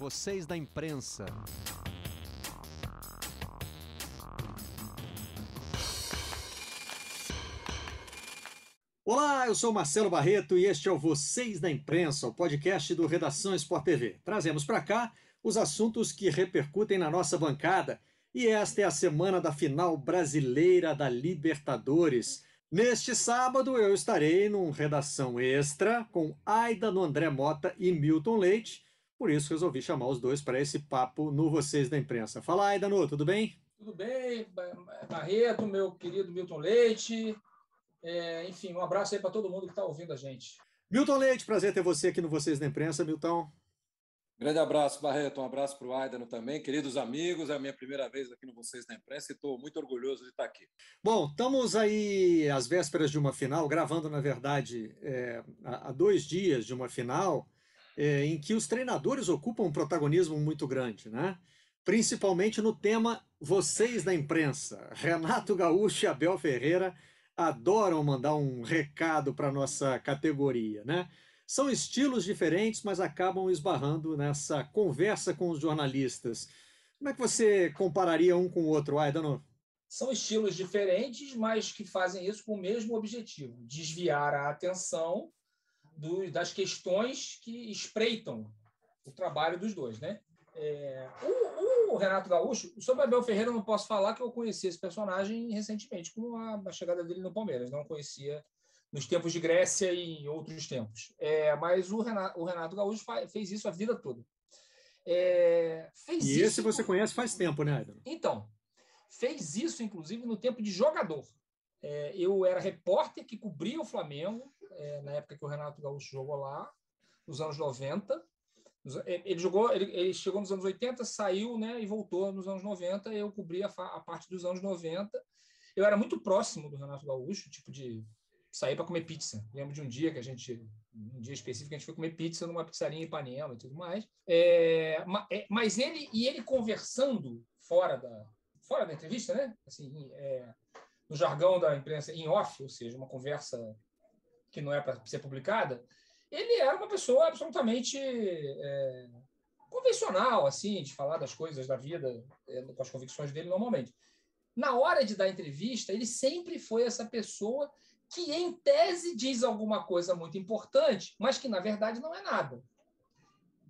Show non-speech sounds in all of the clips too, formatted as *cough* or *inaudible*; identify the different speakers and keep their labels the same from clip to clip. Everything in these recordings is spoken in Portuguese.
Speaker 1: vocês da imprensa. Olá, eu sou Marcelo Barreto e este é o Vocês da Imprensa, o podcast do Redação Sport TV. Trazemos para cá os assuntos que repercutem na nossa bancada. E esta é a semana da final brasileira da Libertadores. Neste sábado eu estarei num redação extra com Aida no André Mota e Milton Leite. Por isso resolvi chamar os dois para esse papo no Vocês da Imprensa. Fala, Aida, no, tudo bem?
Speaker 2: Tudo bem, Barreto, meu querido Milton Leite. É, enfim, um abraço aí para todo mundo que está ouvindo a gente.
Speaker 1: Milton Leite, prazer ter você aqui no Vocês da Imprensa, Milton.
Speaker 3: Grande abraço, Barreto. Um abraço para o Aidano também. Queridos amigos, é a minha primeira vez aqui no Vocês da Imprensa e estou muito orgulhoso de estar aqui.
Speaker 1: Bom, estamos aí às vésperas de uma final, gravando, na verdade, é, há dois dias de uma final, é, em que os treinadores ocupam um protagonismo muito grande, né? Principalmente no tema Vocês da Imprensa. Renato Gaúcho e Abel Ferreira adoram mandar um recado para nossa categoria, né? São estilos diferentes, mas acabam esbarrando nessa conversa com os jornalistas. Como é que você compararia um com o outro, Aidano?
Speaker 2: São estilos diferentes, mas que fazem isso com o mesmo objetivo: desviar a atenção do, das questões que espreitam o trabalho dos dois, né? É, o, o, Renato Gaúcho, sobre Abel Ferreira, eu não posso falar que eu conheci esse personagem recentemente, com a, a, chegada dele no Palmeiras. Não conhecia nos tempos de Grécia e em outros tempos. É, mas o Renato, o Renato Gaúcho faz, fez isso a vida toda.
Speaker 1: É, fez e isso, esse você conhece faz tempo, né, Aidan?
Speaker 2: Então, fez isso, inclusive, no tempo de jogador. É, eu era repórter que cobria o Flamengo, é, na época que o Renato Gaúcho jogou lá, nos anos 90. Ele jogou, ele, ele, chegou nos anos 80, saiu, né, e voltou nos anos 90. Eu cobri a, a, parte dos anos 90. Eu era muito próximo do Renato Gaúcho, tipo de sair para comer pizza. Lembro de um dia que a gente, um dia específico, a gente foi comer pizza numa pizzaria em Ipanema e tudo mais. É, é mas ele e ele conversando fora da fora da entrevista, né? Assim, é, no jargão da imprensa, em off, ou seja, uma conversa que não é para ser publicada, ele era uma pessoa absolutamente é, convencional, assim, de falar das coisas da vida, é, com as convicções dele normalmente. Na hora de dar entrevista, ele sempre foi essa pessoa que, em tese, diz alguma coisa muito importante, mas que, na verdade, não é nada.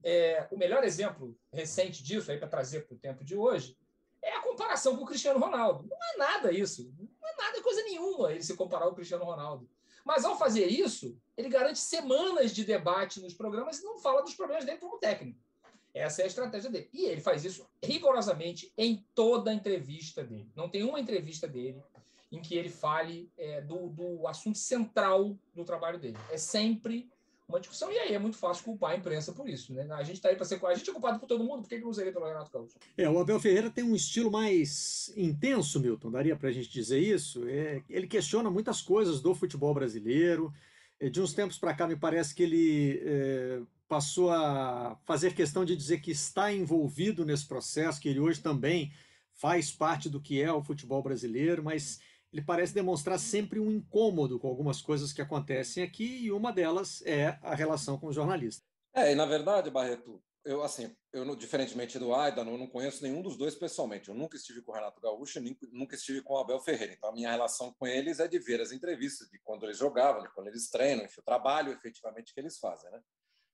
Speaker 2: É, o melhor exemplo recente disso, para trazer para o tempo de hoje, é a comparação com o Cristiano Ronaldo. Não é nada isso. Não é nada, coisa nenhuma ele se comparar ao Cristiano Ronaldo. Mas ao fazer isso, ele garante semanas de debate nos programas e não fala dos problemas dele como técnico. Essa é a estratégia dele. E ele faz isso rigorosamente em toda a entrevista dele. Não tem uma entrevista dele em que ele fale é, do, do assunto central do trabalho dele. É sempre uma discussão, e aí é muito fácil culpar a imprensa por isso. Né? A gente está aí para ser. A gente é culpado por todo mundo, por que, que não seria pelo Renato Gaúcho?
Speaker 1: É, o Abel Ferreira tem um estilo mais intenso, Milton, daria para a gente dizer isso. É, ele questiona muitas coisas do futebol brasileiro. É, de uns tempos para cá, me parece que ele é, passou a fazer questão de dizer que está envolvido nesse processo, que ele hoje também faz parte do que é o futebol brasileiro, mas ele parece demonstrar sempre um incômodo com algumas coisas que acontecem aqui, e uma delas é a relação com os jornalistas.
Speaker 3: É, e na verdade, Barreto, eu assim, eu diferentemente do Aidan, eu não conheço nenhum dos dois pessoalmente. Eu nunca estive com o Renato Gaúcho, nem, nunca estive com o Abel Ferreira. Então a minha relação com eles é de ver as entrevistas, de quando eles jogavam, de quando eles treinam, enfim, o trabalho efetivamente que eles fazem, né?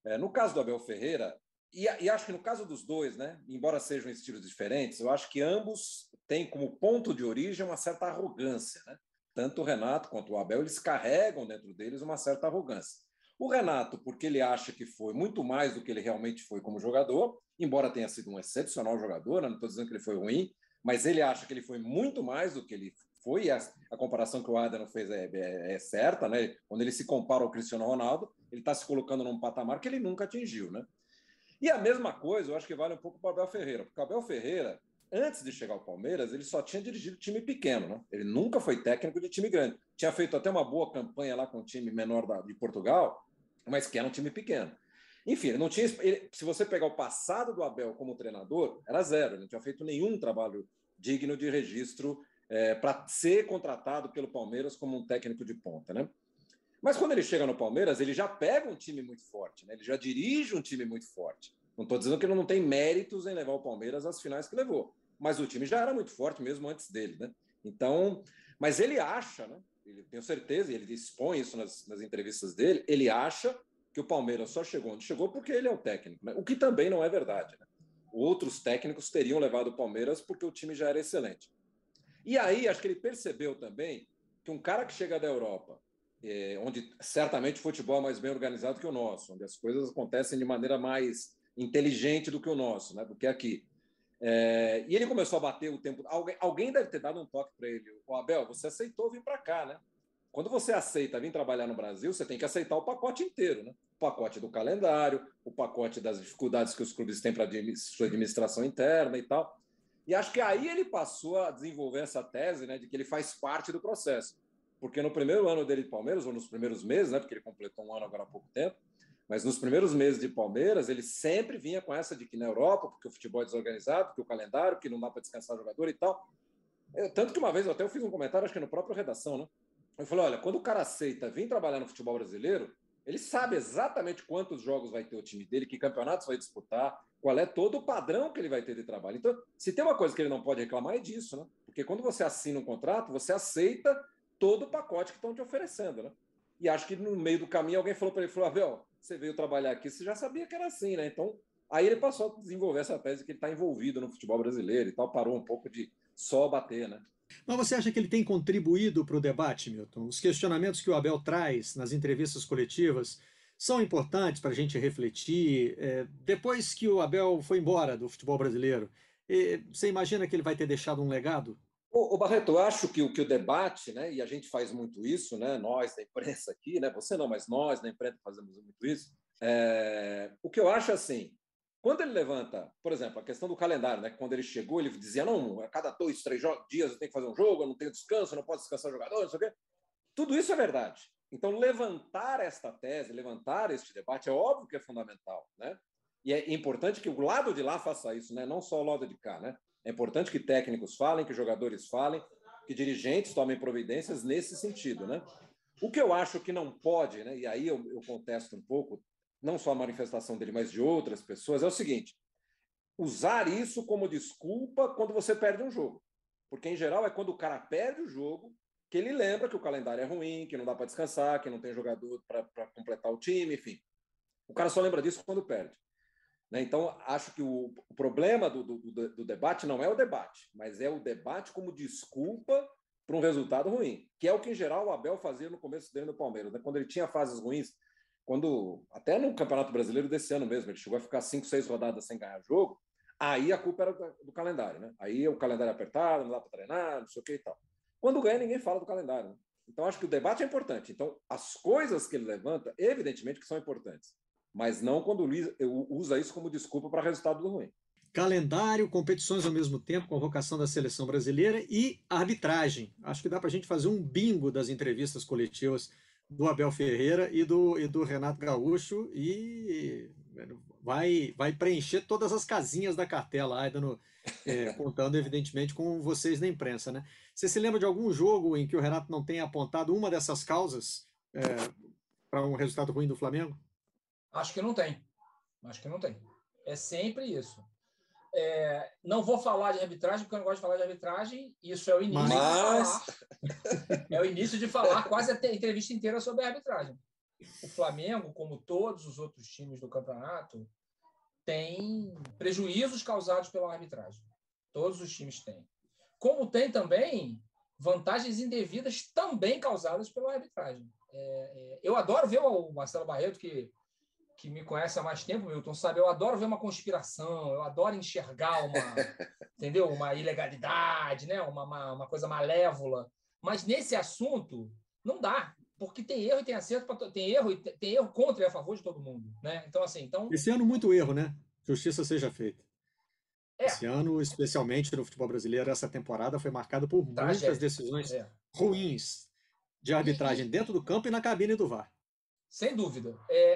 Speaker 3: É, no caso do Abel Ferreira, e, e, acho que no caso dos dois, né, embora sejam estilos diferentes, eu acho que ambos têm como ponto de origem uma certa arrogância. Né? Tanto o Renato quanto o Abel, eles carregam dentro deles uma certa arrogância. O Renato, porque ele acha que foi muito mais do que ele realmente foi como jogador, embora tenha sido um excepcional jogador, né? não estou dizendo que ele foi ruim, mas ele acha que ele foi muito mais do que ele foi, a, a comparação que o Adano fez é, é, é, certa, né? quando ele se compara ao Cristiano Ronaldo, ele está se colocando num patamar que ele nunca atingiu. Né? E a mesma coisa, eu acho que vale um pouco para o Abel Ferreira, porque o Abel Ferreira, antes de chegar ao Palmeiras, ele só tinha dirigido time pequeno, né? Ele nunca foi técnico de time grande. Tinha feito até uma boa campanha lá com o time menor da, de Portugal, mas que era um time pequeno. Enfim, ele não tinha. Ele, se você pegar o passado do Abel como treinador, era zero. Ele não tinha feito nenhum trabalho digno de registro é, para ser contratado pelo Palmeiras como um técnico de ponta, né? Mas quando ele chega no Palmeiras, ele já pega um time muito forte, né? ele já dirige um time muito forte. Não estou dizendo que ele não tem méritos em levar o Palmeiras às finais que levou, mas o time já era muito forte mesmo antes dele, né? Então, mas ele acha, né? Ele, tenho certeza, e ele expõe isso nas, nas entrevistas dele, ele acha que o Palmeiras só chegou onde chegou porque ele é o técnico, né? o que também não é verdade. Né? Outros técnicos teriam levado o Palmeiras porque o time já era excelente. E aí, acho que ele percebeu também que um cara que chega da Europa, é, onde certamente o futebol é mais bem organizado que o nosso, onde as coisas acontecem de maneira mais inteligente do que o nosso, né? do que aqui. É, e ele começou a bater o tempo. Alguém, alguém deve ter dado um toque para ele. O Abel, você aceitou vir para cá, né? Quando você aceita vir trabalhar no Brasil, você tem que aceitar o pacote inteiro, né? O pacote do calendário, o pacote das dificuldades que os clubes têm para sua administração interna e tal. E acho que aí ele passou a desenvolver essa tese, né, de que ele faz parte do processo. Porque no primeiro ano dele de Palmeiras, ou nos primeiros meses, né, porque ele completou um ano agora há pouco tempo, mas nos primeiros meses de Palmeiras, ele sempre vinha com essa de que na Europa, porque o futebol é desorganizado, porque o calendário, que não dá para descansar o jogador e tal. Eu, tanto que uma vez eu até fiz um comentário, acho que no próprio redação, né? Eu falei: olha, quando o cara aceita vir trabalhar no futebol brasileiro, ele sabe exatamente quantos jogos vai ter o time dele, que campeonatos vai disputar, qual é todo o padrão que ele vai ter de trabalho. Então, se tem uma coisa que ele não pode reclamar, é disso, né? Porque quando você assina um contrato, você aceita todo o pacote que estão te oferecendo, né? E acho que no meio do caminho alguém falou para ele, falou, Abel, você veio trabalhar aqui, você já sabia que era assim, né? Então, aí ele passou a desenvolver essa tese que ele está envolvido no futebol brasileiro e tal, parou um pouco de só bater, né?
Speaker 1: Mas você acha que ele tem contribuído para o debate, Milton? Os questionamentos que o Abel traz nas entrevistas coletivas são importantes para a gente refletir. É, depois que o Abel foi embora do futebol brasileiro, você imagina que ele vai ter deixado um legado?
Speaker 3: O, Barreto, eu acho que o, que o debate, né, e a gente faz muito isso, né, nós da imprensa aqui, né, você não, mas nós da imprensa fazemos muito isso. É, o que eu acho assim, quando ele levanta, por exemplo, a questão do calendário, né? Quando ele chegou, ele dizia: não, a cada dois, três dias eu tenho que fazer um jogo, eu não tenho descanso, eu não posso descansar jogador, não sei o quê. Tudo isso é verdade. Então, levantar esta tese, levantar este debate, é óbvio que é fundamental, né? E é importante que o lado de lá faça isso, né? Não só o lado de cá, né? É importante que técnicos falem, que jogadores falem, que dirigentes tomem providências nesse sentido, né? O que eu acho que não pode, né? E aí eu, eu contesto um pouco, não só a manifestação dele, mas de outras pessoas, é o seguinte: usar isso como desculpa quando você perde um jogo. Porque, em geral, é quando o cara perde o jogo que ele lembra que o calendário é ruim, que não dá para descansar, que não tem jogador para completar o time, enfim. O cara só lembra disso quando perde. Né? Então, acho que o, problema do, do, do, debate não é o debate, mas é o debate como desculpa para um resultado ruim, que é o que, em geral, o Abel fazia no começo dele no Palmeiras. Né? Quando ele tinha fases ruins, quando até no Campeonato Brasileiro desse ano mesmo, ele chegou a ficar cinco, seis rodadas sem ganhar jogo, aí a culpa era do calendário, né? Aí o calendário apertado, não dá para treinar, não sei o que e tal. Quando ganha, ninguém fala do calendário. Né? Então, acho que o debate é importante. Então, as coisas que ele levanta, evidentemente que são importantes, mas não quando usa isso como desculpa para resultado do ruim.
Speaker 1: Calendário, competições ao mesmo tempo, convocação da seleção brasileira e arbitragem. Acho que dá para a gente fazer um bingo das entrevistas coletivas do Abel Ferreira e do, e do Renato Gaúcho e vai, vai preencher todas as casinhas da cartela, Aidano, é, *laughs* contando evidentemente com vocês na imprensa. Né? Você se lembra de algum jogo em que o Renato não tenha apontado uma dessas causas é, para um resultado ruim do Flamengo?
Speaker 2: Acho que não tem. Acho que não tem. É sempre isso. É, não vou falar de arbitragem, porque eu não gosto de falar de arbitragem. Isso é o início Mas... de falar. É o início de falar quase a entrevista inteira sobre a arbitragem. O Flamengo, como todos os outros times do campeonato, tem prejuízos causados pela arbitragem. Todos os times têm. Como tem também vantagens indevidas também causadas pela arbitragem. É, é, eu adoro ver o Marcelo Barreto, que que me conhece há mais tempo, Milton, sabe? Eu adoro ver uma conspiração, eu adoro enxergar uma, *laughs* entendeu? Uma ilegalidade, né? Uma, uma, uma, coisa malévola. Mas nesse assunto, não dá, porque tem erro e tem acerto, tem erro e tem erro contra e a favor de todo mundo, né? Então, assim, então...
Speaker 1: Esse ano, muito erro, né? Justiça seja feita. É. Esse ano, especialmente no futebol brasileiro, essa temporada foi marcada por Tragédia. muitas decisões é. ruins de arbitragem dentro do campo e na cabine do VAR.
Speaker 2: Sem dúvida. É, e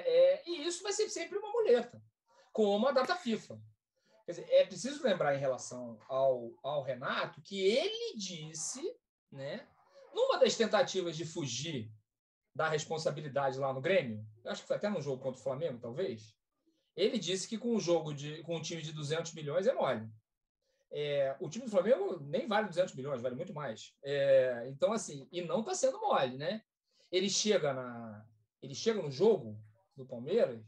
Speaker 2: vai ser sempre uma muleta, como a data FIFA. Dizer, é preciso lembrar em relação ao, ao Renato que ele disse, né, numa das tentativas de fugir da responsabilidade lá no Grêmio, acho que foi até no jogo contra o Flamengo, talvez, ele disse que com um jogo de, com um time de 200 milhões é mole. É, o time do Flamengo nem vale 200 milhões, vale muito mais. É, então, assim, e não está sendo mole, né? Ele chega, na, ele chega no jogo do Palmeiras,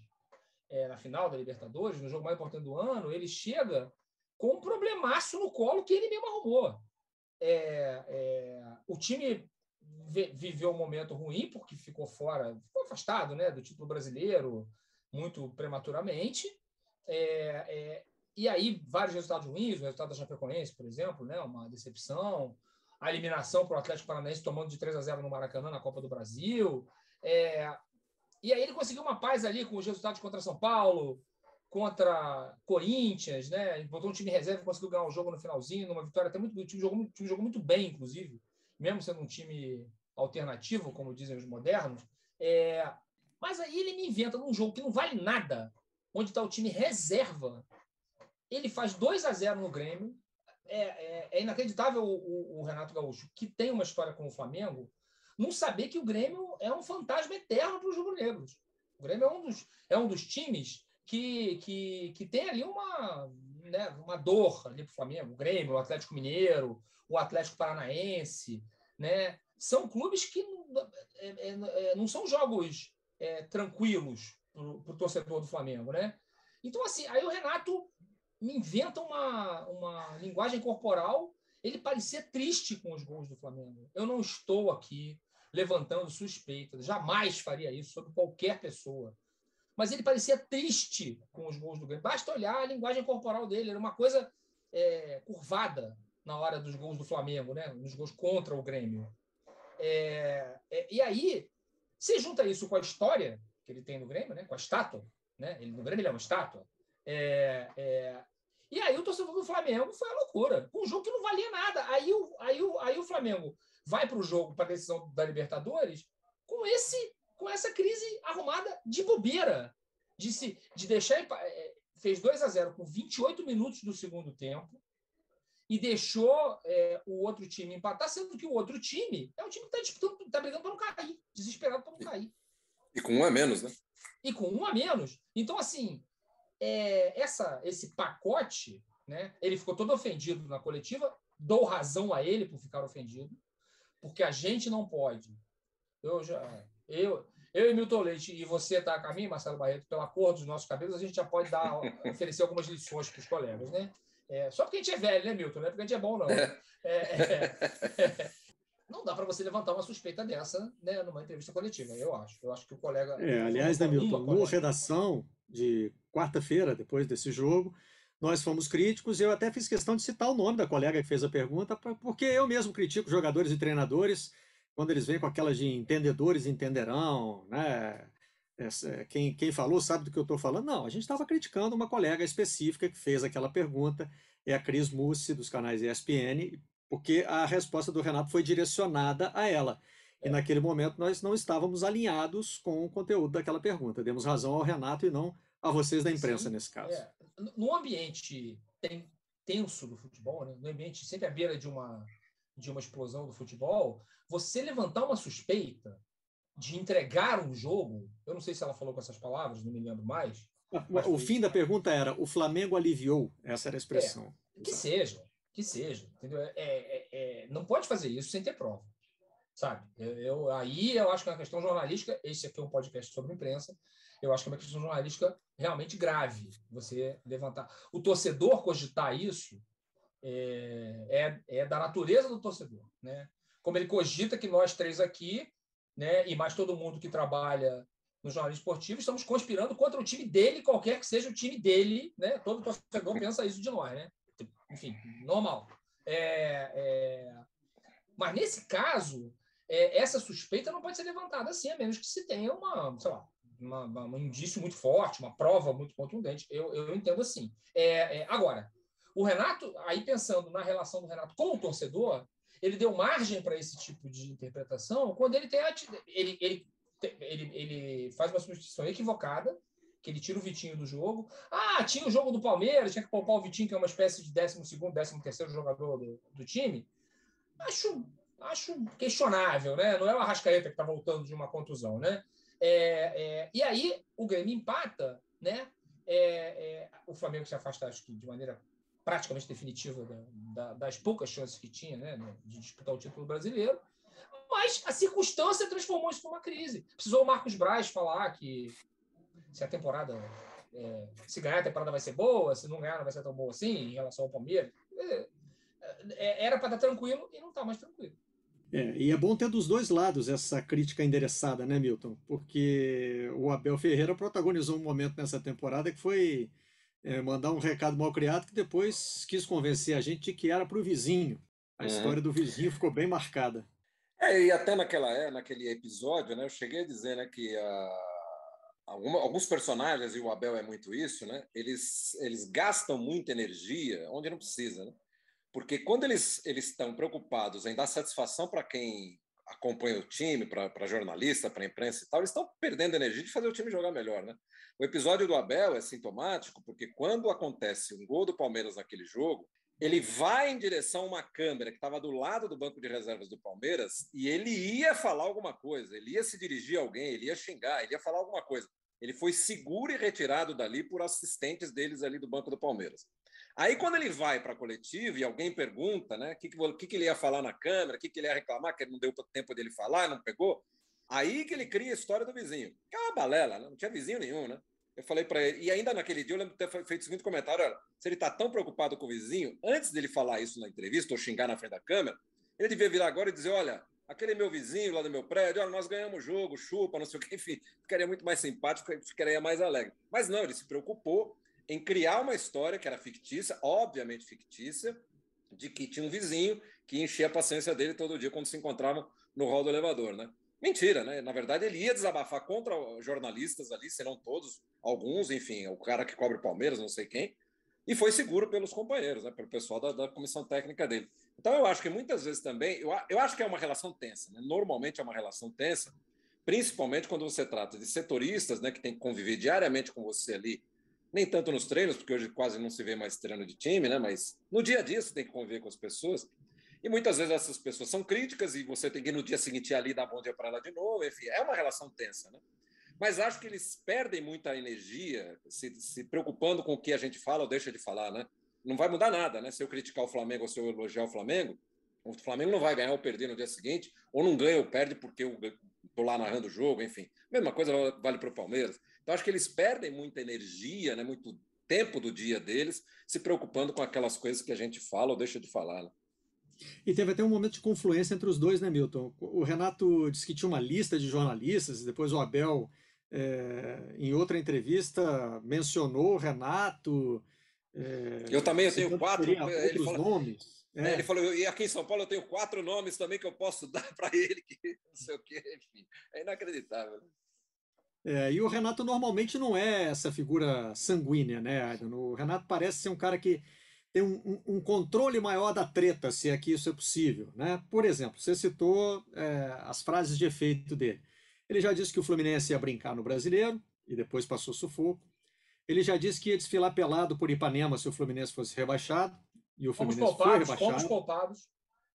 Speaker 2: é, na final da Libertadores, no jogo mais importante do ano, ele chega com um problemaço no colo que ele mesmo arrumou. É, é, o time viveu um momento ruim porque ficou fora, ficou afastado né, do título brasileiro muito prematuramente. É, é, e aí, vários resultados ruins, o resultado da Chapecoense, por exemplo, né, uma decepção, a eliminação para o Atlético Paranaense tomando de 3 a 0 no Maracanã na Copa do Brasil. É, e aí ele conseguiu uma paz ali com os resultados contra São Paulo, contra Corinthians, né? Botou um time reserva, conseguiu ganhar o jogo no finalzinho, numa vitória até muito. O time jogou, o time jogou muito bem, inclusive, mesmo sendo um time alternativo, como dizem os modernos. É, mas aí ele me inventa num jogo que não vale nada, onde está o time reserva. Ele faz 2 a 0 no Grêmio. É, é, é inacreditável o, o, o, Renato Gaúcho, que tem uma história com o Flamengo, não saber que o Grêmio é um fantasma eterno para os rubro-negros. O Grêmio é um dos, é um dos times que, que, que tem ali uma, né, uma dor ali para o Flamengo. O Grêmio, o Atlético Mineiro, o Atlético Paranaense. Né? São clubes que é, é, é, não são jogos é, tranquilos para o torcedor do Flamengo, né? Então, assim, aí o Renato me inventa uma, uma linguagem corporal. Ele parecia triste com os gols do Flamengo. Eu não estou aqui levantando suspeitas, jamais faria isso sobre qualquer pessoa. Mas ele parecia triste com os gols do Grêmio. Basta olhar a linguagem corporal dele, era uma coisa é, curvada na hora dos gols do Flamengo, né? nos gols contra o Grêmio. É, é, e aí, você junta isso com a história que ele tem no Grêmio, né? com a estátua, né? ele, no Grêmio ele é uma estátua. É, é, e aí o torcedor do Flamengo foi a loucura, um jogo que não valia nada. Aí o, aí o, aí o Flamengo vai para o jogo, para a decisão da Libertadores, com esse com essa crise arrumada de bobeira, de, se, de deixar. É, fez 2 a 0 com 28 minutos do segundo tempo, e deixou é, o outro time empatar, sendo que o outro time é um time que está disputando, está brigando para não cair, desesperado para não cair.
Speaker 3: E com um a menos, né?
Speaker 2: E com um a menos. Então, assim, é, essa, esse pacote, né, ele ficou todo ofendido na coletiva, dou razão a ele por ficar ofendido, porque a gente não pode. Eu já. Eu, eu e Milton Leite, e você está a mim, Marcelo Barreto, pela cor dos nossos cabelos, a gente já pode dar, *laughs* oferecer algumas lições para os colegas, né? É, só porque a gente é velho, né, Milton? Não é porque a gente é bom, não. É, *laughs* é, é não dá para você levantar uma suspeita dessa né, numa entrevista coletiva, eu acho. Eu acho que o colega.
Speaker 1: É, aliás, né, Milton, no redação de quarta-feira, depois desse jogo, nós fomos críticos e eu até fiz questão de citar o nome da colega que fez a pergunta, porque eu mesmo critico jogadores e treinadores quando eles vêm com aquelas de entendedores entenderão, né? Quem, quem falou sabe do que eu estou falando. Não, a gente estava criticando uma colega específica que fez aquela pergunta, é a Cris Mussi, dos canais ESPN, porque a resposta do Renato foi direcionada a ela. E é. naquele momento nós não estávamos alinhados com o conteúdo daquela pergunta. Demos razão ao Renato e não a vocês da imprensa Sim, nesse caso. É.
Speaker 2: No ambiente tenso do futebol, né? no ambiente sempre à beira de uma, de uma explosão do futebol, você levantar uma suspeita de entregar um jogo, eu não sei se ela falou com essas palavras, não me lembro mais.
Speaker 1: O fim da pergunta era: o Flamengo aliviou? Essa era a expressão.
Speaker 2: É, que seja, que seja. Entendeu? É, é, é, não pode fazer isso sem ter prova. Sabe? Eu, eu, aí eu acho que é uma questão jornalística. Esse aqui é um podcast sobre imprensa. Eu acho que é uma questão jornalística realmente grave. Você levantar. O torcedor cogitar isso é, é, é da natureza do torcedor. Né? Como ele cogita que nós três aqui né, e mais todo mundo que trabalha no jornalismo esportivo, estamos conspirando contra o time dele, qualquer que seja o time dele, né? Todo torcedor pensa isso de nós, né? Enfim, normal. É, é... Mas nesse caso, é, essa suspeita não pode ser levantada assim, a menos que se tenha uma, sei lá, uma, uma, um indício muito forte, uma prova muito contundente. Eu, eu entendo assim. É, é, agora, o Renato, aí pensando na relação do Renato com o torcedor, ele deu margem para esse tipo de interpretação quando ele tem ele, ele, ele, ele faz uma substituição equivocada, que ele tira o Vitinho do jogo. Ah, tinha o jogo do Palmeiras, tinha que poupar o Vitinho, que é uma espécie de 12 13 terceiro jogador do, do time. Acho, acho questionável, né? Não é o Arrascaeta que está voltando de uma contusão, né? É, é, e aí o Grêmio empata, né? é, o Flamengo se afasta, acho que de maneira praticamente definitiva da, da, das poucas chances que tinha né, de disputar o título brasileiro. Mas a circunstância transformou isso numa crise. Precisou o Marcos Braz falar que se a temporada. É, se ganhar, a temporada vai ser boa, se não ganhar, não vai ser tão boa assim, em relação ao Palmeiras. É, é, era para estar tranquilo e não está mais tranquilo.
Speaker 1: É, e é bom ter dos dois lados essa crítica endereçada, né, Milton? Porque o Abel Ferreira protagonizou um momento nessa temporada que foi é, mandar um recado mal criado que depois quis convencer a gente de que era para o vizinho. A uhum. história do vizinho ficou bem marcada.
Speaker 3: É, e até naquela é, naquele episódio, né, eu cheguei a dizer né, que a, alguma, alguns personagens, e o Abel é muito isso, né, eles, eles gastam muita energia onde não precisa. Né? Porque quando eles, eles estão preocupados em dar satisfação para quem acompanha o time, para jornalista, para imprensa e tal, eles estão perdendo energia de fazer o time jogar melhor, né? O episódio do Abel é sintomático porque quando acontece um gol do Palmeiras naquele jogo, ele vai em direção a uma câmera que estava do lado do banco de reservas do Palmeiras e ele ia falar alguma coisa, ele ia se dirigir a alguém, ele ia xingar, ele ia falar alguma coisa. Ele foi seguro e retirado dali por assistentes deles ali do banco do Palmeiras. Aí, quando ele vai para a coletiva e alguém pergunta né, o que, que, que, ele ia falar na câmera, o que, que ele ia reclamar, que não deu tempo dele falar, não pegou, aí que ele cria a história do vizinho. Que é uma balela, né? não tinha vizinho nenhum, né? Eu falei para ele, e ainda naquele dia eu lembro de ter feito o seguinte comentário: olha, se ele está tão preocupado com o vizinho, antes dele falar isso na entrevista ou xingar na frente da câmera, ele devia virar agora e dizer: olha, aquele meu vizinho lá do meu prédio, olha, nós ganhamos jogo, chupa, não sei o que, *laughs* enfim, ficaria muito mais simpático, ficaria mais alegre. Mas não, ele se preocupou em criar uma história que era fictícia, obviamente fictícia, de que tinha um vizinho que enchia a paciência dele todo dia quando se encontravam no hall do elevador, né? Mentira, né? Na verdade, ele ia desabafar contra jornalistas ali, serão todos, alguns, enfim, o cara que cobre Palmeiras, não sei quem, e foi seguro pelos companheiros, né? pelo pessoal da, da comissão técnica dele. Então, eu acho que muitas vezes também, eu, eu acho que é uma relação tensa, né? Normalmente é uma relação tensa, principalmente quando você trata de setoristas, né, que tem que conviver diariamente com você ali nem tanto nos treinos, porque hoje quase não se vê mais treino de time, né? Mas no dia a dia você tem que conviver com as pessoas. E muitas vezes essas pessoas são críticas e você tem que no dia seguinte ir ali dar bom dia para ela de novo. Enfim, é uma relação tensa, né? Mas acho que eles perdem muita energia se, se preocupando com o que a gente fala ou deixa de falar, né? Não vai mudar nada, né? Se eu criticar o Flamengo ou se eu elogiar o Flamengo, o Flamengo não vai ganhar ou perder no dia seguinte, ou não ganha ou perde porque eu estou lá narrando o jogo, enfim. Mesma coisa vale para o Palmeiras. Então, acho que eles perdem muita energia, né, muito tempo do dia deles, se preocupando com aquelas coisas que a gente fala ou deixa de falar. Né?
Speaker 1: E teve até um momento de confluência entre os dois, né, Milton? O Renato disse que tinha uma lista de jornalistas, e depois o Abel, é, em outra entrevista, mencionou o Renato. É,
Speaker 3: eu também eu tenho quatro.
Speaker 1: Ele falou, nomes.
Speaker 3: É. Ele falou, e aqui em São Paulo eu tenho quatro nomes também que eu posso *laughs* dar para ele, que não sei o quê, enfim. É inacreditável. Né?
Speaker 1: É, e o Renato normalmente não é essa figura sanguínea, né, O Renato parece ser um cara que tem um, um, um, controle maior da treta, se é que isso é possível, né? Por exemplo, você citou é, as frases de efeito dele. Ele já disse que o Fluminense ia brincar no Brasileiro e depois passou sufoco. Ele já disse que ia desfilar pelado por Ipanema se o Fluminense fosse rebaixado e o Fluminense fomos poupados, foi rebaixado. Fomos
Speaker 2: poupados.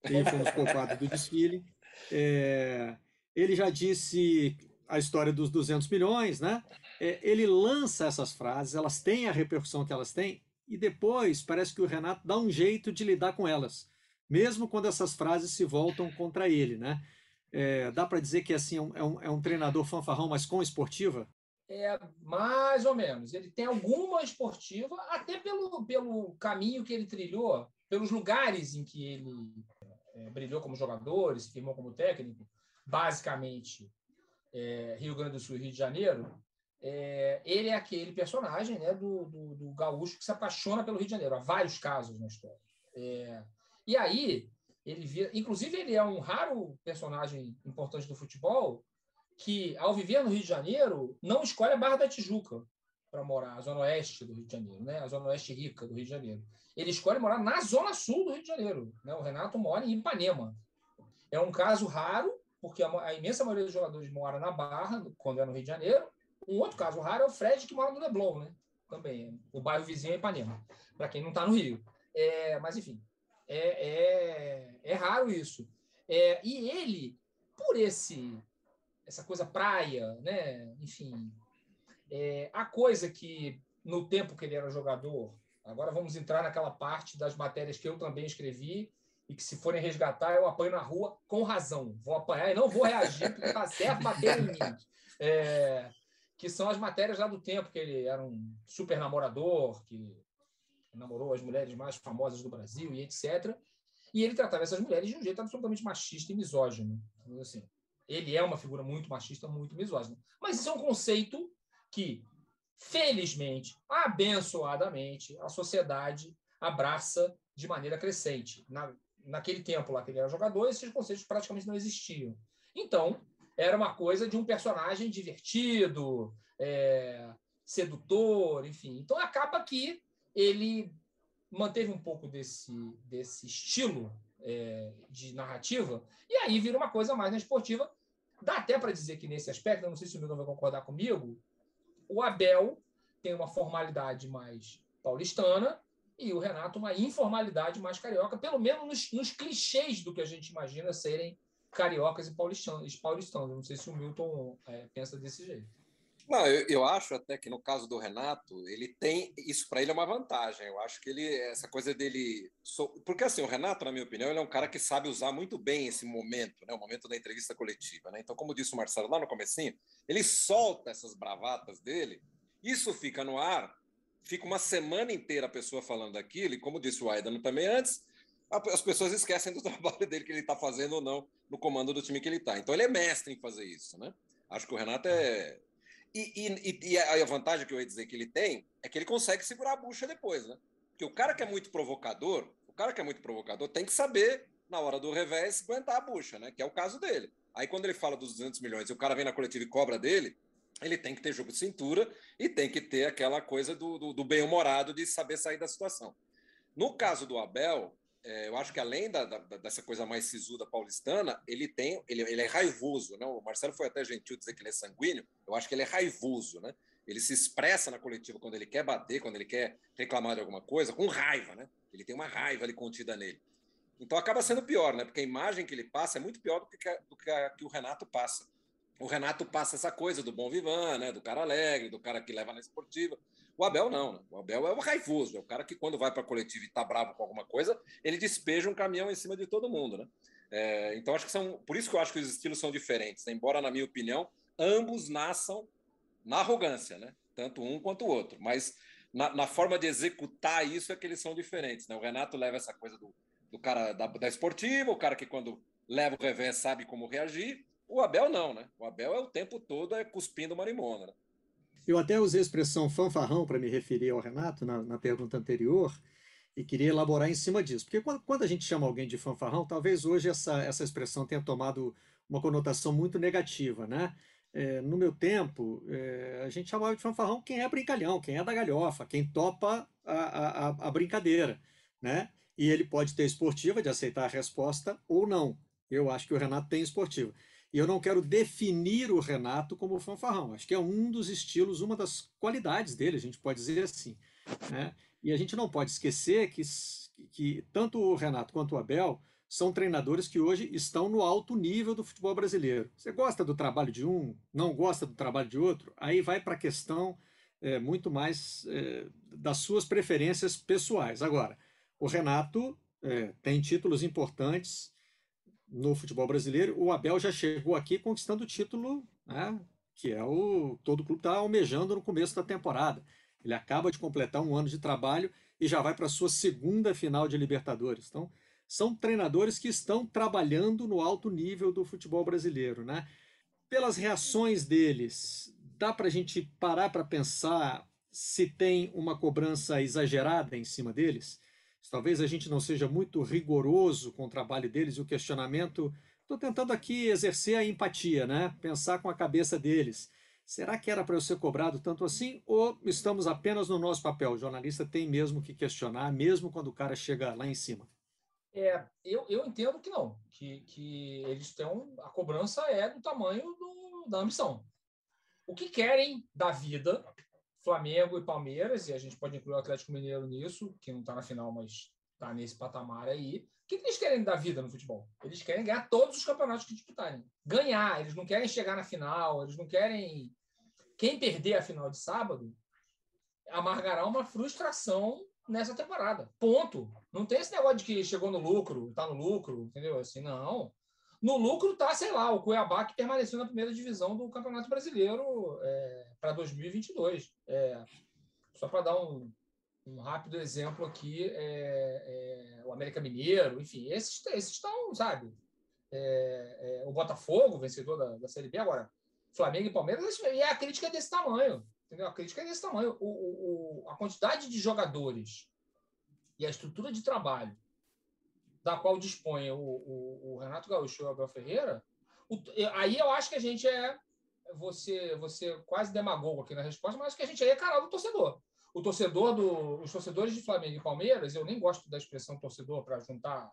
Speaker 1: E fomos poupados do desfile. É, ele já disse a história dos 200 milhões, né? É, ele lança essas frases, elas têm a repercussão que elas têm, e depois parece que o Renato dá um jeito de lidar com elas, mesmo quando essas frases se voltam contra ele, né? É, dá para dizer que assim é um, é um, treinador fanfarrão, mas com esportiva?
Speaker 2: É, mais ou menos. Ele tem alguma esportiva, até pelo, pelo caminho que ele trilhou, pelos lugares em que ele é, brilhou como jogador, se firmou como técnico, basicamente é, Rio Grande do Sul e Rio de Janeiro, é, ele é aquele personagem né, do, do, do, gaúcho que se apaixona pelo Rio de Janeiro. Há vários casos na história. É, e aí, ele vira, inclusive, ele é um raro personagem importante do futebol que, ao viver no Rio de Janeiro, não escolhe a Barra da Tijuca para morar, a zona oeste do Rio de Janeiro, né? a zona oeste rica do Rio de Janeiro. Ele escolhe morar na zona sul do Rio de Janeiro. Né? O Renato mora em Ipanema. É um caso raro, porque a, a, imensa maioria dos jogadores mora na Barra, quando é no Rio de Janeiro. Um outro caso raro é o Fred, que mora no Leblon, né? Também. O bairro vizinho é Ipanema, para quem não está no Rio. É, mas, enfim, é, é, é raro isso. É, e ele, por esse essa coisa praia, né? Enfim, é, a coisa que no tempo que ele era jogador, agora vamos entrar naquela parte das matérias que eu também escrevi e que se forem resgatar eu apanho na rua com razão. Vou apanhar e não vou reagir porque está certo bater em mim. É, que são as matérias lá do tempo que ele era um super namorador, que namorou as mulheres mais famosas do Brasil e etc. E ele tratava essas mulheres de um jeito absolutamente machista e misógino. Então, assim, ele é uma figura muito machista, muito misógina. Mas isso é um conceito que, felizmente, abençoadamente, a sociedade abraça de maneira crescente. Na, naquele tempo lá que ele era jogador, esses conceitos praticamente não existiam. Então, era uma coisa de um personagem divertido, é, sedutor, enfim. Então, acaba que ele manteve um pouco desse, desse estilo é, de narrativa, e aí vira uma coisa mais na esportiva. Dá até para dizer que nesse aspecto, eu não sei se o Milton vai concordar comigo, o Abel tem uma formalidade mais paulistana e o Renato uma informalidade mais carioca, pelo menos nos, nos clichês do que a gente imagina serem cariocas e paulistanos. Não sei se o Milton é, pensa desse jeito.
Speaker 3: Não, eu, eu, acho até que no caso do Renato, ele tem isso para ele é uma vantagem. Eu acho que ele essa coisa dele, porque assim o Renato, na minha opinião, ele é um cara que sabe usar muito bem esse momento, né, o momento da entrevista coletiva, né? Então, como disse o Marcelo lá no comecinho, ele solta essas bravatas dele, isso fica no ar, fica uma semana inteira a pessoa falando aquilo, e como disse o Aidan também antes, as pessoas esquecem do *laughs* trabalho dele que ele está fazendo ou não no comando do time que ele está. Então, ele é mestre em fazer isso, né? Acho que o Renato é e, e, e, a vantagem que eu ia dizer que ele tem é que ele consegue segurar a bucha depois, né? Porque o cara que é muito provocador, o cara que é muito provocador tem que saber, na hora do revés, aguentar a bucha, né? Que é o caso dele. Aí quando ele fala dos 200 milhões e o cara vem na coletiva e cobra dele, ele tem que ter jogo de cintura e tem que ter aquela coisa do, do, do bem-humorado de saber sair da situação. No caso do Abel, é, eu acho que além da, da, dessa coisa mais sisuda paulistana, ele tem, ele, ele é raivoso, né? O Marcelo foi até gentil dizer que ele é sanguíneo. Eu acho que ele é raivoso, né? Ele se expressa na coletiva quando ele quer bater, quando ele quer reclamar de alguma coisa, com raiva, né? Ele tem uma raiva ali contida nele. Então acaba sendo pior, né? Porque a imagem que ele passa é muito pior do que, do que, a, que o Renato passa. O Renato passa essa coisa do bom vivan, né? Do cara alegre, do cara que leva na esportiva. O Abel não, né? O Abel é o raivoso, é o cara que quando vai para a coletiva e está bravo com alguma coisa, ele despeja um caminhão em cima de todo mundo, né? É, então acho que são, por isso que eu acho que os estilos são diferentes, né? embora na minha opinião ambos nasçam na arrogância, né? Tanto um quanto o outro, mas na, na, forma de executar isso é que eles são diferentes, né? O Renato leva essa coisa do, do cara da, da esportiva, o cara que quando leva o revés sabe como reagir. O Abel não, né? O Abel é o tempo todo é cuspindo marimona. Né?
Speaker 1: Eu até usei a expressão fanfarrão para me referir ao Renato na, na, pergunta anterior e queria elaborar em cima disso. Porque quando, quando, a gente chama alguém de fanfarrão, talvez hoje essa, essa expressão tenha tomado uma conotação muito negativa, né? É, no meu tempo, é, a gente chamava de fanfarrão quem é brincalhão, quem é da galhofa, quem topa a, a, a brincadeira, né? E ele pode ter esportiva de aceitar a resposta ou não. Eu acho que o Renato tem esportiva. E eu não quero definir o Renato como fanfarrão. Acho que é um dos estilos, uma das qualidades dele, a gente pode dizer assim. Né? E a gente não pode esquecer que, que tanto o Renato quanto o Abel são treinadores que hoje estão no alto nível do futebol brasileiro. Você gosta do trabalho de um, não gosta do trabalho de outro, aí vai para a questão é, muito mais é, das suas preferências pessoais. Agora, o Renato é, tem títulos importantes, no futebol brasileiro. O Abel já chegou aqui conquistando o título, né, que é o todo clube está almejando no começo da temporada. Ele acaba de completar um ano de trabalho e já vai para a sua segunda final de Libertadores. Então, são treinadores que estão trabalhando no alto nível do futebol brasileiro. Né? Pelas reações deles, dá para a gente parar para pensar se tem uma cobrança exagerada em cima deles? Talvez a gente não seja muito rigoroso com o trabalho deles e o questionamento. Estou tentando aqui exercer a empatia, né? pensar com a cabeça deles. Será que era para eu ser cobrado tanto assim? Ou estamos apenas no nosso papel? O jornalista tem mesmo que questionar, mesmo quando o cara chega lá em cima.
Speaker 2: É, eu, eu entendo que não, que, que eles têm. A cobrança é do tamanho do, da ambição. O que querem da vida Flamengo e Palmeiras, e a gente pode incluir o Atlético Mineiro nisso, que não está na final, mas está nesse patamar aí. O que eles querem da vida no futebol? Eles querem ganhar todos os campeonatos que disputarem. Ganhar, eles não querem chegar na final, eles não querem. Quem perder a final de sábado amargará uma frustração nessa temporada. Ponto. Não tem esse negócio de que chegou no lucro, está no lucro, entendeu? Assim, não. No lucro está, sei lá, o Cuiabá que permaneceu na primeira divisão do Campeonato Brasileiro é, para 2022. É, só para dar um, um, rápido exemplo aqui, é, é, o América Mineiro, enfim, esses, esses estão, sabe? É, é, o Botafogo, vencedor da, da Série B, agora, Flamengo e Palmeiras, e a crítica é desse tamanho. Entendeu? A crítica é desse tamanho. O, o, a quantidade de jogadores e a estrutura de trabalho da qual dispõe o, o, o Renato Gaúcho e o Abel Ferreira, o, aí eu acho que a gente é você você quase demagogo aqui na resposta, mas que a gente aí é canal do torcedor. O torcedor do os torcedores de Flamengo e Palmeiras, eu nem gosto da expressão torcedor para juntar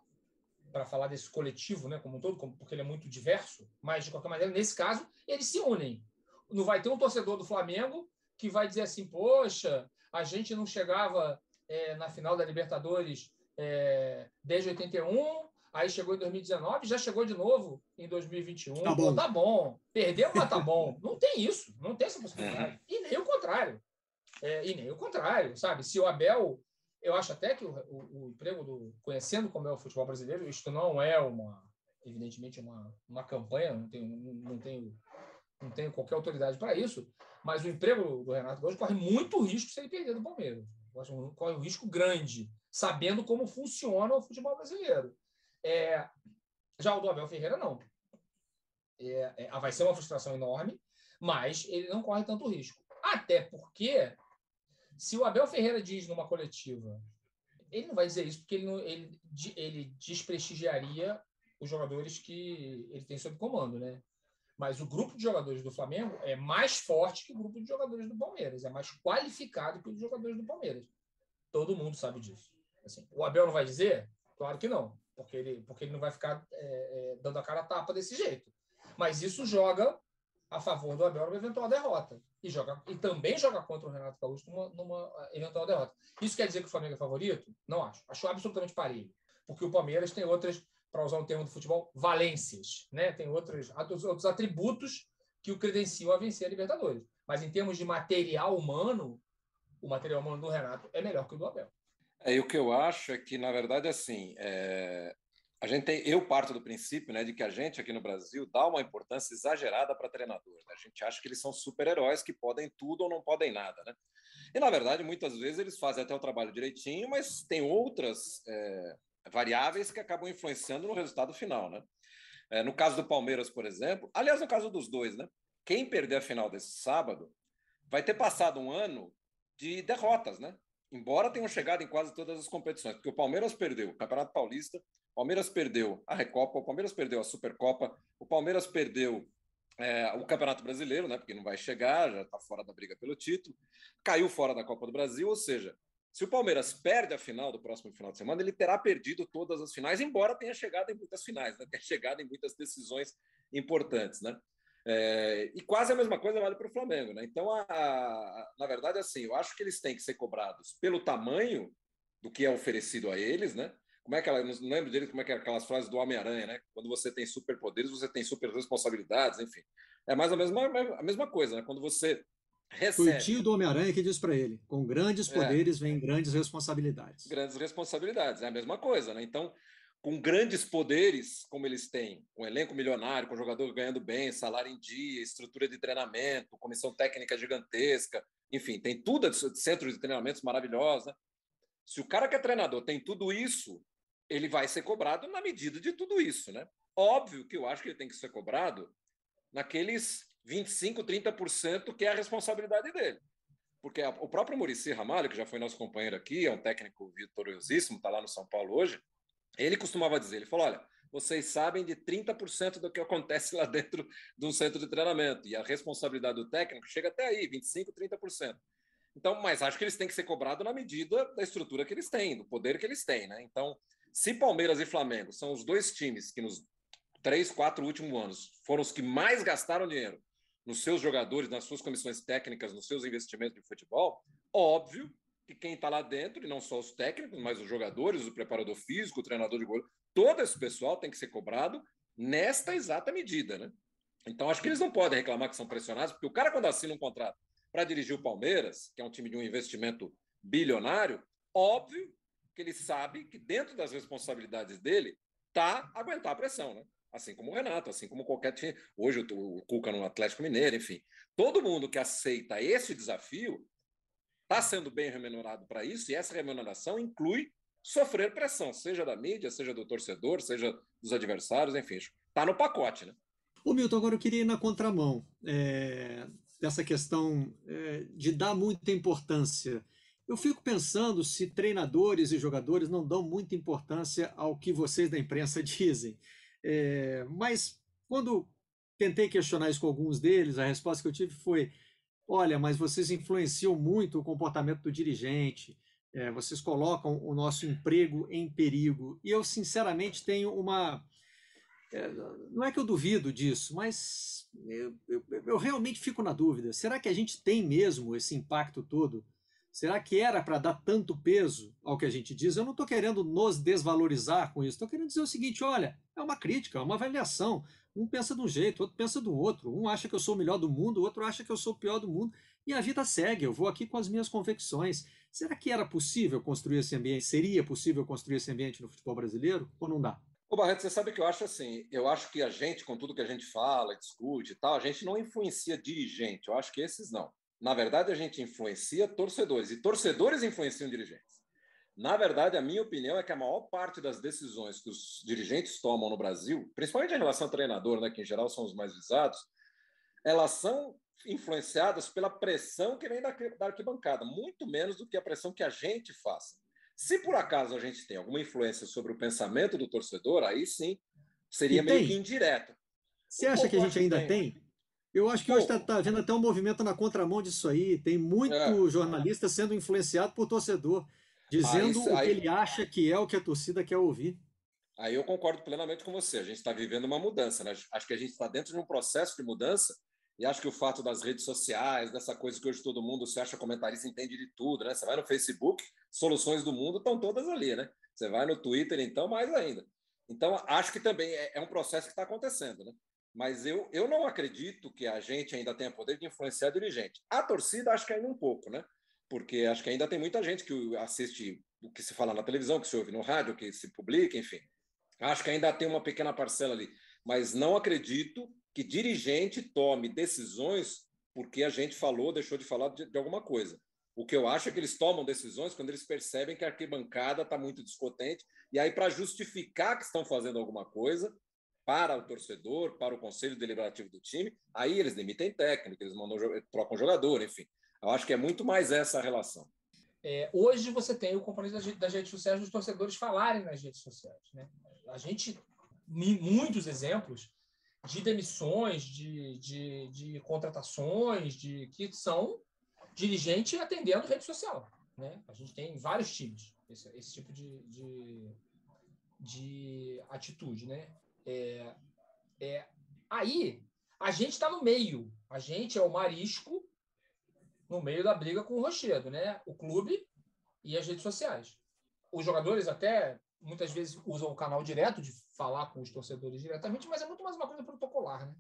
Speaker 2: para falar desse coletivo, né, como um todo, porque ele é muito diverso, mas de qualquer maneira, nesse caso, eles se unem. Não vai ter um torcedor do Flamengo que vai dizer assim: poxa, a gente não chegava é, na final da Libertadores é, desde 81, aí chegou em 2019, já chegou de novo em 2021. Tá bom, Pô, tá bom. perdeu, mas tá bom. *laughs* Não tem isso, não tem essa possibilidade. E nem o contrário. É, e nem o contrário, sabe? Se o Abel, eu acho até que o, o, o emprego do. Conhecendo como é o futebol brasileiro, isto não é uma, evidentemente, uma, uma campanha, não tenho, não tenho, não tenho qualquer autoridade para isso, mas o emprego do Renato Gaúcho corre muito risco se ele perder do Palmeiras. Corre um risco grande, sabendo como funciona o futebol brasileiro. É, já o do Abel Ferreira, não. É, é, vai ser uma frustração enorme, mas ele não corre tanto risco. Até porque, se o Abel Ferreira diz numa coletiva, ele não vai dizer isso porque ele, não, ele, ele desprestigiaria os jogadores que ele tem sob comando, né? Mas o grupo de jogadores do Flamengo é mais forte que o grupo de jogadores do Palmeiras, é mais qualificado que os jogadores do Palmeiras. Todo mundo sabe disso. Assim, o Abel não vai dizer? Claro que não, porque ele, porque ele não vai ficar é, é, dando a cara a tapa desse jeito. Mas isso joga a favor do Abel numa eventual derrota. E, joga, e também joga contra o Renato Gaúcho numa, numa eventual derrota. Isso quer dizer que o Flamengo é favorito? Não acho. Acho absolutamente parelho. Porque o Palmeiras tem outras para usar um termo do futebol, valências, né? Tem outros, outros atributos que o credenciam a vencer a Libertadores. Mas em termos de material humano, o material humano do Renato é melhor que o do Abel.
Speaker 3: É, e o que eu acho é que, na verdade, assim, é... a gente tem, eu parto do princípio, né, de que a gente aqui no Brasil dá uma importância exagerada para treinadores. Né? A gente acha que eles são super-heróis que podem tudo ou não podem nada, né? E na verdade, muitas vezes eles fazem até o trabalho direitinho, mas tem outras é, variáveis que acabam influenciando no resultado final, né? É, no caso do Palmeiras, por exemplo, aliás, no caso dos dois, né? Quem perder a final desse sábado vai ter passado um ano de derrotas, né? Embora tenham chegado em quase todas as competições, porque o Palmeiras perdeu o Campeonato Paulista, o Palmeiras perdeu a Recopa, o Palmeiras perdeu a Supercopa, o Palmeiras perdeu é, o Campeonato Brasileiro, né? Porque não vai chegar, já está fora da briga pelo título, caiu fora da Copa do Brasil, ou seja, se o Palmeiras perde a final do próximo final de semana, ele terá perdido todas as finais, embora tenha chegado em muitas finais, né? tenha chegado em muitas decisões importantes. Né? É, e quase a mesma coisa vale para o Flamengo. Né? Então, a, a, na verdade, assim, eu acho que eles têm que ser cobrados pelo tamanho do que é oferecido a eles, né? Como é que ela, não lembro dele como é que é aquelas frases do Homem-Aranha, né? Quando você tem superpoderes, você tem super responsabilidades, enfim. É mais a mesma, a mesma coisa, né? Quando você
Speaker 1: Recebe. Foi o tio do Homem-Aranha que disse para ele: com grandes é. poderes é. vem grandes responsabilidades.
Speaker 3: Grandes responsabilidades, é a mesma coisa, né? Então, com grandes poderes, como eles têm, com um elenco milionário, com jogador ganhando bem, salário em dia, estrutura de treinamento, comissão técnica gigantesca, enfim, tem tudo, centros de treinamentos maravilhosos. Né? Se o cara que é treinador tem tudo isso, ele vai ser cobrado na medida de tudo isso, né? Óbvio que eu acho que ele tem que ser cobrado naqueles 25%, 30% que é a responsabilidade dele. Porque o próprio Murici Ramalho, que já foi nosso companheiro aqui, é um técnico vitoriosíssimo, está lá no São Paulo hoje, ele costumava dizer, ele falou, olha, vocês sabem de 30% do que acontece lá dentro de um centro de treinamento, e a responsabilidade do técnico chega até aí, 25%, 30%. Então, mas acho que eles têm que ser cobrados na medida da estrutura que eles têm, do poder que eles têm, né? Então, se Palmeiras e Flamengo são os dois times que nos três, quatro últimos anos foram os que mais gastaram dinheiro nos seus jogadores, nas suas comissões técnicas, nos seus investimentos de futebol, óbvio que quem está lá dentro, e não só os técnicos, mas os jogadores, o preparador físico, o treinador de goleiro, todo esse pessoal tem que ser cobrado nesta exata medida, né? Então, acho que eles não podem reclamar que são pressionados, porque o cara, quando assina um contrato para dirigir o Palmeiras, que é um time de um investimento bilionário, óbvio que ele sabe que dentro das responsabilidades dele tá aguentar a pressão, né? Assim como o Renato, assim como qualquer time. Hoje o, Cuca no Atlético Mineiro, enfim. Todo mundo que aceita esse desafio está sendo bem remunerado para isso, e essa remuneração inclui sofrer pressão, seja da mídia, seja do torcedor, seja dos adversários, enfim, está no pacote, né?
Speaker 1: Ô Milton, agora eu queria ir na contramão é, dessa questão é, de dar muita importância. Eu fico pensando se treinadores e jogadores não dão muita importância ao que vocês da imprensa *laughs* dizem. É, mas quando tentei questionar isso com alguns deles, a resposta que eu tive foi: olha, mas vocês influenciam muito o comportamento do dirigente, é, vocês colocam o nosso emprego em perigo. E eu, sinceramente, tenho uma. É, não é que eu duvido disso, mas eu, eu, eu, realmente fico na dúvida. Será que a gente tem mesmo esse impacto todo? Será que era para dar tanto peso ao que a gente diz? Eu não estou querendo nos desvalorizar com isso. Estou querendo dizer o seguinte: olha, é uma crítica, é uma avaliação. Um pensa de um jeito, outro pensa do outro. Um acha que eu sou o melhor do mundo, o outro acha que eu sou o pior do mundo. E a vida segue. Eu vou aqui com as minhas convicções. Será que era possível construir esse ambiente? Seria possível construir esse ambiente no futebol brasileiro ou não dá?
Speaker 3: Ô Barreto, você sabe que eu acho assim, eu acho que a gente, com tudo que a gente fala, discute e tal, a gente não influencia dirigente, eu acho que esses não. Na verdade, a gente influencia torcedores, e torcedores influenciam dirigentes. Na verdade, a minha opinião é que a maior parte das decisões que os dirigentes tomam no Brasil, principalmente em relação ao treinador, né, que em geral são os mais visados, elas são influenciadas pela pressão que vem da, arquibancada, muito menos do que a pressão que a gente faz. Se por acaso a gente tem alguma influência sobre o pensamento do torcedor, aí sim seria meio que indireta.
Speaker 1: Você acha que a gente ainda tem? tem? Eu acho que Pô, hoje está tá havendo até um movimento na contramão disso aí. Tem muito é. jornalista sendo influenciado por torcedor, dizendo aí, o que aí, ele acha que é o que a torcida quer ouvir.
Speaker 3: Aí eu concordo plenamente com você. A gente está vivendo uma mudança. Né? Acho que a gente está dentro de um processo de mudança e acho que o fato das redes sociais, dessa coisa que hoje todo mundo se acha comentarista, entende de tudo, né? Você vai no Facebook, soluções do mundo estão todas ali, né? Você vai no Twitter, então, mais ainda. Então, acho que também é, é um processo que está acontecendo, né? Mas eu, eu não acredito que a gente ainda tenha poder de influenciar a dirigente. A torcida, acho que ainda um pouco, né? Porque acho que ainda tem muita gente que assiste o que se fala na televisão, que se ouve no rádio, que se publica, enfim. Acho que ainda tem uma pequena parcela ali. Mas não acredito que dirigente tome decisões porque a gente falou, deixou de falar de, de alguma coisa. O que eu acho é que eles tomam decisões quando eles percebem que a arquibancada está muito descontente, e aí, para justificar que estão fazendo alguma coisa para o torcedor, para o conselho deliberativo do time, aí eles demitem técnico, eles mandam, trocam jogador, enfim. Eu acho que é muito mais essa a relação.
Speaker 2: É, hoje você tem o componente das redes sociais dos torcedores falarem nas redes sociais. Né? A gente, muitos exemplos, de demissões, de, de, de contratações, de que são dirigente atendendo rede social. Né? A gente tem vários times esse, esse tipo de, de, de, atitude. Né? É, é, aí a gente está no meio. A gente é o marisco no meio da briga com o Rochedo, né? O clube e as redes sociais. Os jogadores até muitas vezes usam o canal direto de falar com os torcedores diretamente, mas é muito mais uma coisa protocolar, né?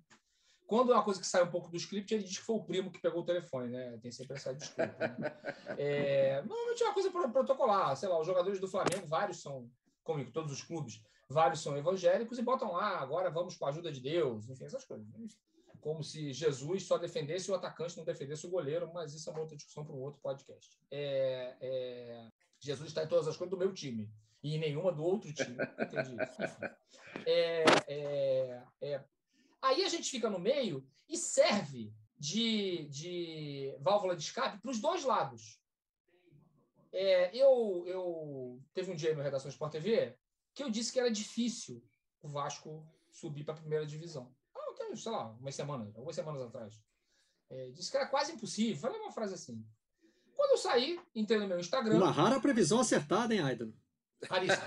Speaker 2: Quando é uma coisa que sai um pouco do script, ele diz que foi o primo que pegou o telefone, né? Tem sempre essa desculpa. Né? *laughs* É, normalmente é uma coisa protocolar. Sei lá, os jogadores do Flamengo, vários são, como todos os clubes, vários são evangélicos e botam lá, agora vamos com a ajuda de Deus, enfim, essas coisas. Como se Jesus só defendesse o atacante, não defendesse o goleiro, mas isso é uma outra discussão para um outro podcast. É, é... Jesus está em todas as coisas do meu time e nenhuma do outro time. Entendi. É, é, é. Aí a gente fica no meio e serve de, de válvula de escape para os dois lados. É, eu, eu teve um dia no Redação Sport TV que eu disse que era difícil o Vasco subir para a primeira divisão. Sei lá, umas semanas, algumas semanas atrás. É, disse que era quase impossível. Falei uma frase assim. Quando eu saí, entrei no meu Instagram.
Speaker 1: Uma rara previsão acertada, hein, Aidan?
Speaker 2: Raríssimo,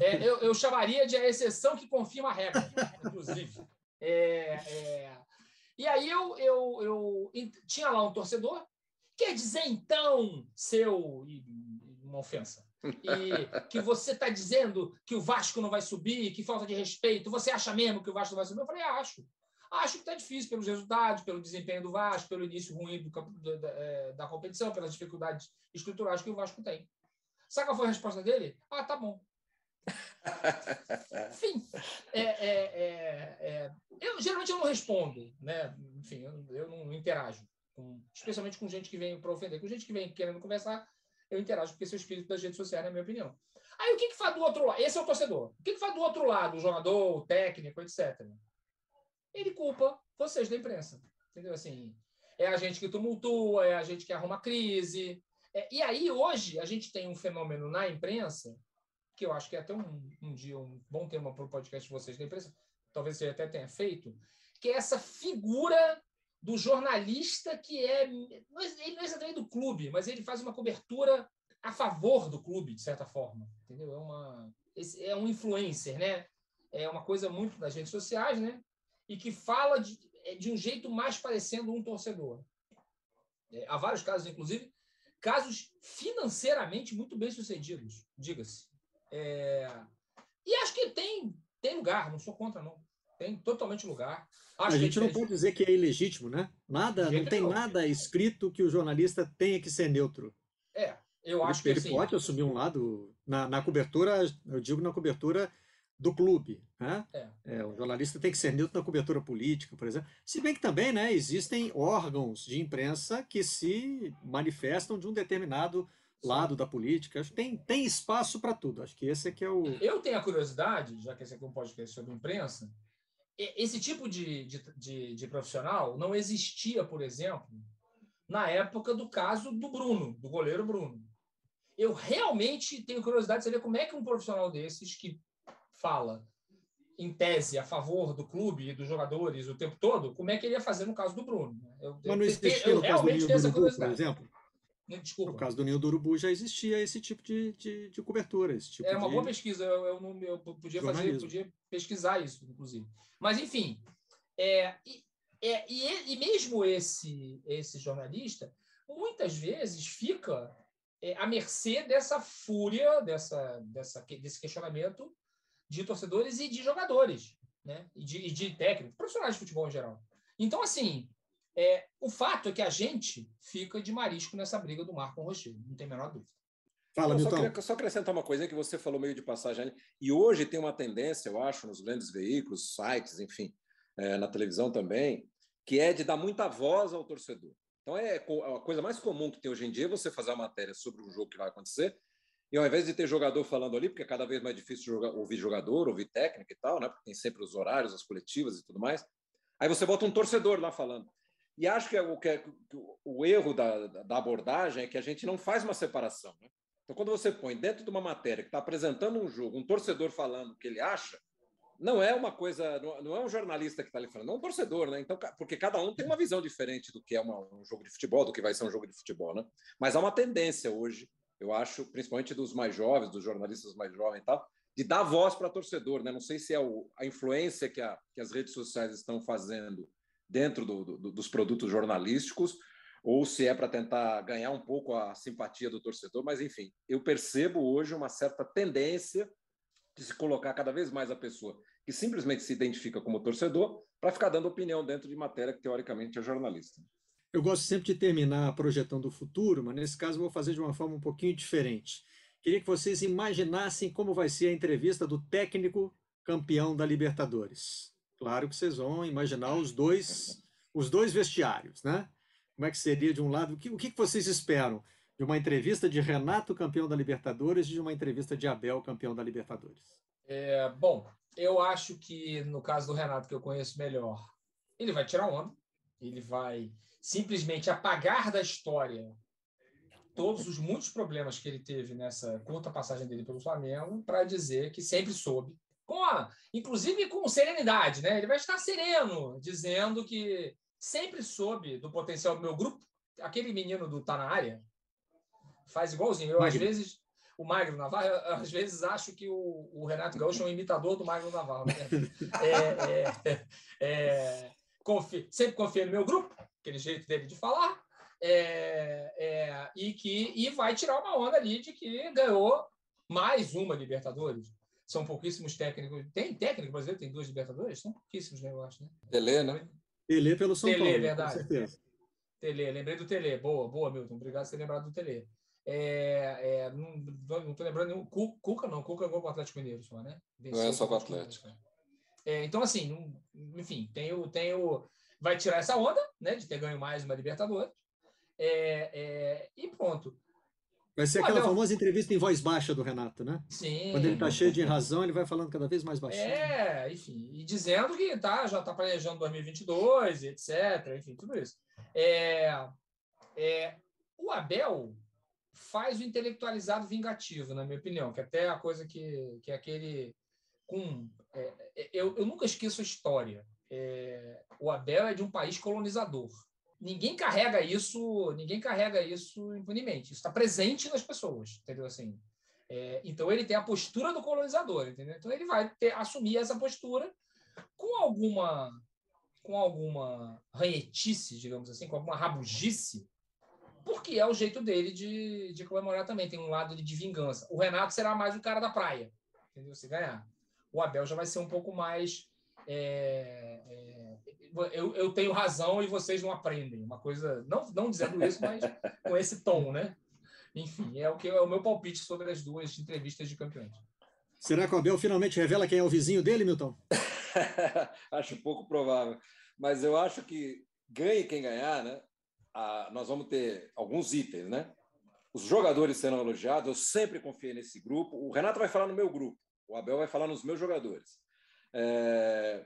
Speaker 2: É, eu, eu, chamaria de a exceção que confirma a regra, inclusive. É, é... E aí eu, eu, eu tinha lá um torcedor. Quer dizer, então, seu. Uma ofensa. E que você está dizendo que o Vasco não vai subir, que falta de respeito. Você acha mesmo que o Vasco não vai subir? Eu falei, acho. Acho que está difícil pelos resultados, pelo desempenho do Vasco, pelo início ruim do, da, da, é, da, competição, pelas dificuldades estruturais que o Vasco tem. Sabe qual foi a resposta dele? Ah, tá bom. *laughs* Enfim, é, é, é, é, eu geralmente eu não respondo, né? Enfim, eu, eu não interajo, com, especialmente com gente que vem para ofender. Com gente que vem querendo conversar, eu interajo, porque esse é o espírito das redes sociais, na minha opinião. Aí o que, que faz do outro lado? Esse é o torcedor. O que, que faz do outro lado? O jogador, o técnico, etc. Ele culpa vocês da imprensa. Entendeu? Assim, é a gente que tumultua, é a gente que arruma crise. É, e aí, hoje, a gente tem um fenômeno na imprensa, que eu acho que é até um, um dia um bom tema para o podcast de vocês da imprensa, talvez você até tenha feito, que é essa figura do jornalista que é. Ele não é exatamente do clube, mas ele faz uma cobertura a favor do clube, de certa forma. Entendeu? É, uma, é um influencer, né? É uma coisa muito das redes sociais, né? E que fala de, é, de um jeito mais parecendo um torcedor. É, há vários casos, inclusive, casos financeiramente muito bem sucedidos, diga-se. É, e acho que tem, tem lugar, não sou contra, não. Tem totalmente lugar.
Speaker 1: Acho a gente não pode dizer que é ilegítimo, né? Nada, não tem nada escrito que o jornalista tenha que ser neutro.
Speaker 2: É, eu acho
Speaker 1: ele,
Speaker 2: que
Speaker 1: ele assim, pode assumir um lado na, na cobertura, eu digo na cobertura do clube. Né? É. É, o jornalista tem que ser neutro na cobertura política, por exemplo. Se bem que também né, existem órgãos de imprensa que se manifestam de um determinado lado da política. Acho que tem, tem espaço para tudo. Acho que esse é que é o.
Speaker 2: Eu tenho a curiosidade, já que esse aqui é um podcast sobre imprensa, esse tipo de, de, de, de profissional não existia, por exemplo, na época do caso do Bruno, do goleiro Bruno eu realmente tenho curiosidade de saber como é que um profissional desses que fala em tese a favor do clube e dos jogadores o tempo todo, como é que ele ia fazer no caso do Bruno?
Speaker 1: Eu, Mas não existia eu, caso do Ninho do Urubu, por exemplo? Desculpa. No caso do Ninho do Urubu já existia esse tipo de, de, de cobertura. Esse tipo
Speaker 2: é uma
Speaker 1: de...
Speaker 2: boa pesquisa, eu, eu, não, eu podia fazer, podia pesquisar isso, inclusive. Mas, enfim, é, e, é, e, e mesmo esse, esse jornalista, muitas vezes fica é, à mercê dessa fúria, dessa, dessa, desse questionamento de torcedores e de jogadores, né? E de, e de técnicos, profissionais de futebol em geral. Então, assim, é, o fato é que a gente fica de marisco nessa briga do Marco com o Rochedo, não tem a menor dúvida.
Speaker 3: Fala, só, queria, só acrescentar uma coisa que você falou meio de passagem. E hoje tem uma tendência, eu acho, nos grandes veículos, sites, enfim, é, na televisão também, que é de dar muita voz ao torcedor. Então, é a coisa mais comum que tem hoje em dia é você fazer uma matéria sobre um jogo que vai acontecer, e ao invés de ter jogador falando ali, porque é cada vez mais difícil jogar, ouvir jogador, ouvir técnico e tal, né? porque tem sempre os horários, as coletivas e tudo mais, aí você bota um torcedor lá falando. E acho que, é o, que é, o erro da, da abordagem é que a gente não faz uma separação. Né? Então, quando você põe dentro de uma matéria que está apresentando um jogo, um torcedor falando o que ele acha, não é uma coisa, não é um jornalista que está ali falando, é um torcedor, né? Então, porque cada um tem uma visão diferente do que é uma, um jogo de futebol, do que vai ser um jogo de futebol, né? Mas há uma tendência hoje, eu acho, principalmente dos mais jovens, dos jornalistas mais jovens e tal, de dar voz para torcedor, né? Não sei se é o, a influência que, a, que as redes sociais estão fazendo dentro do, do, dos produtos jornalísticos ou se é para tentar ganhar um pouco a simpatia do torcedor, mas enfim, eu percebo hoje uma certa tendência de se colocar cada vez mais a pessoa que simplesmente se identifica como torcedor para ficar dando opinião dentro de matéria que teoricamente é jornalista.
Speaker 1: Eu gosto sempre de terminar projetando o futuro, mas nesse caso vou fazer de uma forma um pouquinho diferente. Queria que vocês imaginassem como vai ser a entrevista do técnico campeão da Libertadores. Claro que vocês vão imaginar os dois, os dois vestiários, né? Como é que seria de um lado? O que, o que vocês esperam de uma entrevista de Renato, campeão da Libertadores, e de uma entrevista de Abel, campeão da Libertadores?
Speaker 2: É, bom, eu acho que no caso do Renato, que eu conheço melhor, ele vai tirar onda, ele vai simplesmente apagar da história todos os muitos problemas que ele teve nessa curta passagem dele pelo Flamengo para dizer que sempre soube, com a, inclusive com serenidade, né? Ele vai estar sereno, dizendo que sempre soube do potencial do meu grupo. Aquele menino do Tá na área, faz igualzinho. Eu, às vezes, o Magno Navarro, às vezes acho que o, o, Renato Gaúcho é um imitador do Magno Navarro. Né? *laughs* É, é, é, confio, sempre confio no meu grupo, aquele jeito dele de falar, é, é, e que e vai tirar uma onda ali de que ganhou mais uma Libertadores. São pouquíssimos técnicos. Tem técnico brasileiro, tem dois Libertadores? São pouquíssimos, né, eu acho, né?
Speaker 3: Tele, né?
Speaker 1: Tele pelo São
Speaker 2: Tele,
Speaker 1: Paulo,
Speaker 2: verdade.
Speaker 1: com certeza.
Speaker 2: Tele, lembrei do Tele. Boa, boa, Milton. Obrigado por ter lembrado do Tele. É, é, não, não tô lembrando nenhum. Cuca não, Cuca jogou com o Atlético Mineiro só, né?
Speaker 3: Venceu não é só com o Atlético.
Speaker 2: É, então, assim, enfim, tem o, tem o. Vai tirar essa onda, né? De ter ganho mais uma Libertadores. É, é, e pronto.
Speaker 1: Vai ser aquela famosa entrevista em voz baixa do Renato, né?
Speaker 2: Sim.
Speaker 1: Quando ele está cheio de razão, ele vai falando cada vez mais baixinho.
Speaker 2: É, enfim, e dizendo que tá, já está planejando 2022, etc. Enfim, tudo isso. É, é, o Abel faz o intelectualizado vingativo, na minha opinião, que até é a coisa que, que é aquele. Com, é, é eu, eu nunca esqueço a história. É, o Abel é de um país colonizador ninguém carrega isso, ninguém carrega isso impunemente. Isso está presente nas pessoas, entendeu? Assim, é, então ele tem a postura do colonizador, entendeu? Então ele vai ter, assumir essa postura com alguma com alguma ranhetice, digamos assim, com alguma rabugice, porque é o jeito dele de, de comemorar também. Tem um lado de vingança. O Renato será mais o cara da praia, entendeu? Se ganhar. O Abel já vai ser um pouco mais é, é, eu, eu tenho razão e vocês não aprendem. Uma coisa, não, não dizendo isso, mas *laughs* com esse tom, né? Enfim, é o que é o meu palpite sobre as duas entrevistas de campeões.
Speaker 1: Será que o Abel finalmente revela quem é o vizinho dele, Milton? *laughs*
Speaker 3: acho pouco provável. Mas eu acho que ganhe quem ganhar, né? Ah, nós vamos ter alguns itens, né? Os jogadores serão elogiados, eu sempre confiei nesse grupo. O Renato vai falar no meu grupo, o Abel vai falar nos meus jogadores. É,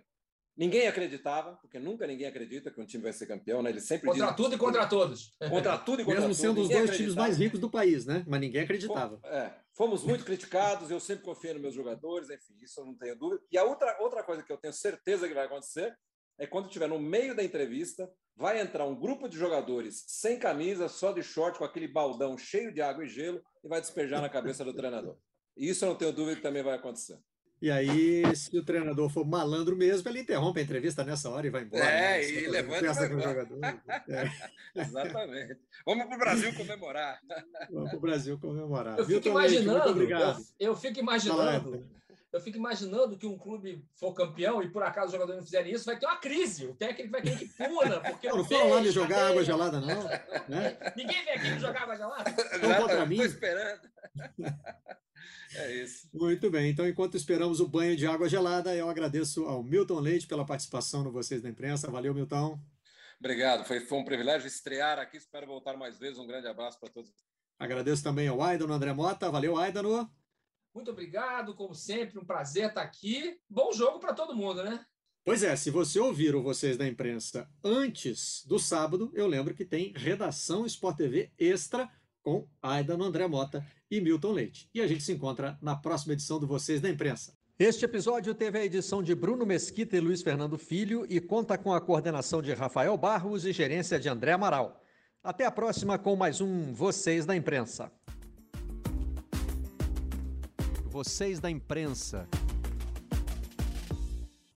Speaker 3: Ninguém acreditava, porque nunca ninguém acredita que um time vai ser campeão, né? Ele sempre
Speaker 2: contra
Speaker 3: diz,
Speaker 2: tudo e contra todos.
Speaker 3: Contra tudo e contra
Speaker 1: Mesmo sendo os dois times mais ricos do país, né? Mas ninguém acreditava.
Speaker 3: É, fomos muito criticados, eu sempre confiei nos meus jogadores, enfim, isso eu não tenho dúvida. E a outra, outra coisa que eu tenho certeza que vai acontecer é quando estiver no meio da entrevista, vai entrar um grupo de jogadores sem camisa, só de short, com aquele baldão cheio de água e gelo, e vai despejar na cabeça do treinador. E isso eu não tenho dúvida que também vai acontecer.
Speaker 1: E aí, se o treinador for malandro mesmo, ele interrompe a entrevista nessa hora e vai embora.
Speaker 3: É, né? e levanta com o jogador. É. *laughs* Exatamente. Vamos para o Brasil comemorar.
Speaker 1: Vamos para o Brasil comemorar.
Speaker 2: Eu fico imaginando, obrigado. Eu, eu, fico imaginando, eu fico imaginando que um clube for campeão e por acaso os jogadores não fizerem isso, vai ter uma crise. O técnico vai querer que pula, *laughs* porque
Speaker 1: não, não foram lá me jogar água gelada, não.
Speaker 2: Né? Ninguém vem aqui me jogar água gelada.
Speaker 3: Estão contra mim. Estou esperando. *laughs* É isso.
Speaker 1: Muito bem. Então, enquanto esperamos o banho de água gelada, eu agradeço ao Milton Leite pela participação no Vocês da Imprensa. Valeu, Milton.
Speaker 3: Obrigado. Foi, foi um privilégio estrear aqui. Espero voltar mais vezes. Um grande abraço para todos.
Speaker 1: Agradeço também ao Aidano André Mota. Valeu, Aidano.
Speaker 2: Muito obrigado. Como sempre, um prazer estar aqui. Bom jogo para todo mundo, né?
Speaker 1: Pois é, se você ouvir o Vocês da Imprensa antes do sábado, eu lembro que tem Redação Sport TV Extra com Aidan André Mota e Milton Leite. E a gente se encontra na próxima edição do Vocês da Imprensa. Este episódio teve a edição de Bruno Mesquita e Luiz Fernando Filho e conta com a coordenação de Rafael Barros e gerência de André Amaral. Até a próxima com mais um Vocês da Imprensa. Vocês da Imprensa.